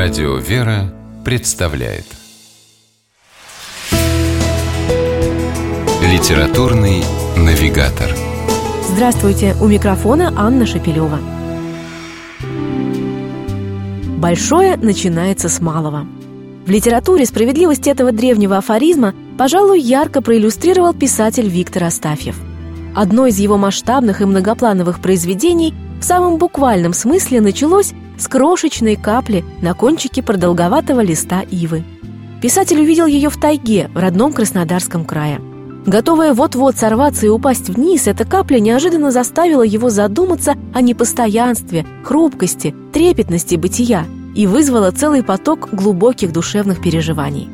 Радио «Вера» представляет Литературный навигатор Здравствуйте! У микрофона Анна Шапилева. Большое начинается с малого. В литературе справедливость этого древнего афоризма, пожалуй, ярко проиллюстрировал писатель Виктор Астафьев. Одно из его масштабных и многоплановых произведений в самом буквальном смысле началось с крошечной капли на кончике продолговатого листа ивы. Писатель увидел ее в тайге, в родном Краснодарском крае. Готовая вот-вот сорваться и упасть вниз, эта капля неожиданно заставила его задуматься о непостоянстве, хрупкости, трепетности бытия и вызвала целый поток глубоких душевных переживаний.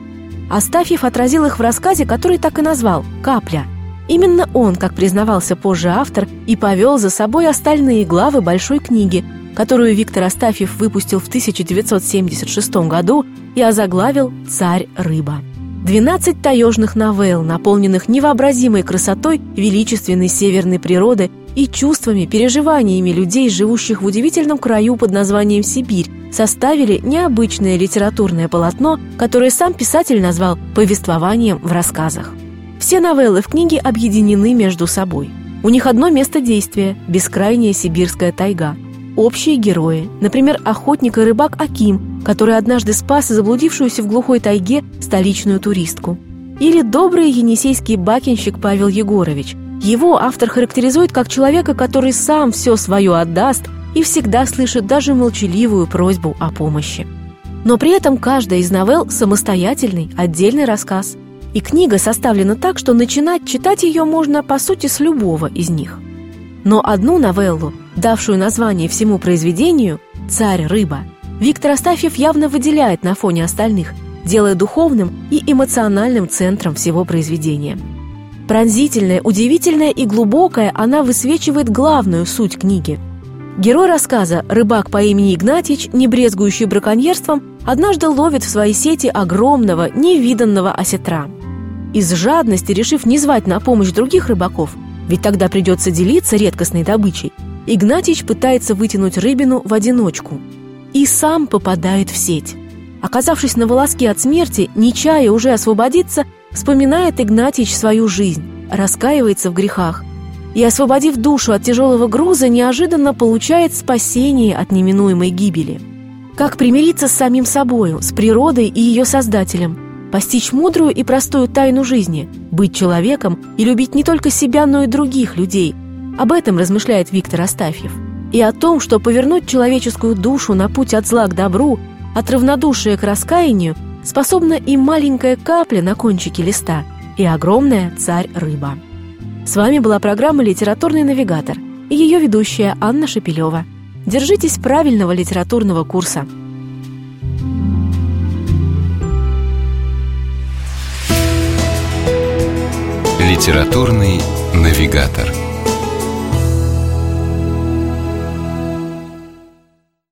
Астафьев отразил их в рассказе, который так и назвал «Капля». Именно он, как признавался позже автор, и повел за собой остальные главы большой книги, которую Виктор Астафьев выпустил в 1976 году и озаглавил «Царь-рыба». 12 таежных новелл, наполненных невообразимой красотой величественной северной природы и чувствами, переживаниями людей, живущих в удивительном краю под названием Сибирь, составили необычное литературное полотно, которое сам писатель назвал повествованием в рассказах. Все новеллы в книге объединены между собой. У них одно место действия – бескрайняя сибирская тайга. Общие герои, например, охотник и рыбак Аким, который однажды спас заблудившуюся в глухой тайге столичную туристку. Или добрый енисейский бакинщик Павел Егорович. Его автор характеризует как человека, который сам все свое отдаст и всегда слышит даже молчаливую просьбу о помощи. Но при этом каждая из новелл – самостоятельный, отдельный рассказ. И книга составлена так, что начинать читать ее можно, по сути, с любого из них. Но одну новеллу – давшую название всему произведению «Царь-рыба», Виктор Астафьев явно выделяет на фоне остальных, делая духовным и эмоциональным центром всего произведения. Пронзительная, удивительная и глубокая, она высвечивает главную суть книги. Герой рассказа, рыбак по имени Игнатьич, не брезгующий браконьерством, однажды ловит в свои сети огромного, невиданного осетра. Из жадности, решив не звать на помощь других рыбаков, ведь тогда придется делиться редкостной добычей, Игнатьич пытается вытянуть рыбину в одиночку и сам попадает в сеть. Оказавшись на волоске от смерти, не чая уже освободиться, вспоминает Игнатьич свою жизнь, раскаивается в грехах и, освободив душу от тяжелого груза, неожиданно получает спасение от неминуемой гибели. Как примириться с самим собою, с природой и ее создателем, постичь мудрую и простую тайну жизни, быть человеком и любить не только себя, но и других людей – об этом размышляет Виктор Астафьев. И о том, что повернуть человеческую душу на путь от зла к добру, от равнодушия к раскаянию, способна и маленькая капля на кончике листа, и огромная царь-рыба. С вами была программа «Литературный навигатор» и ее ведущая Анна Шапилева. Держитесь правильного литературного курса. Литературный навигатор.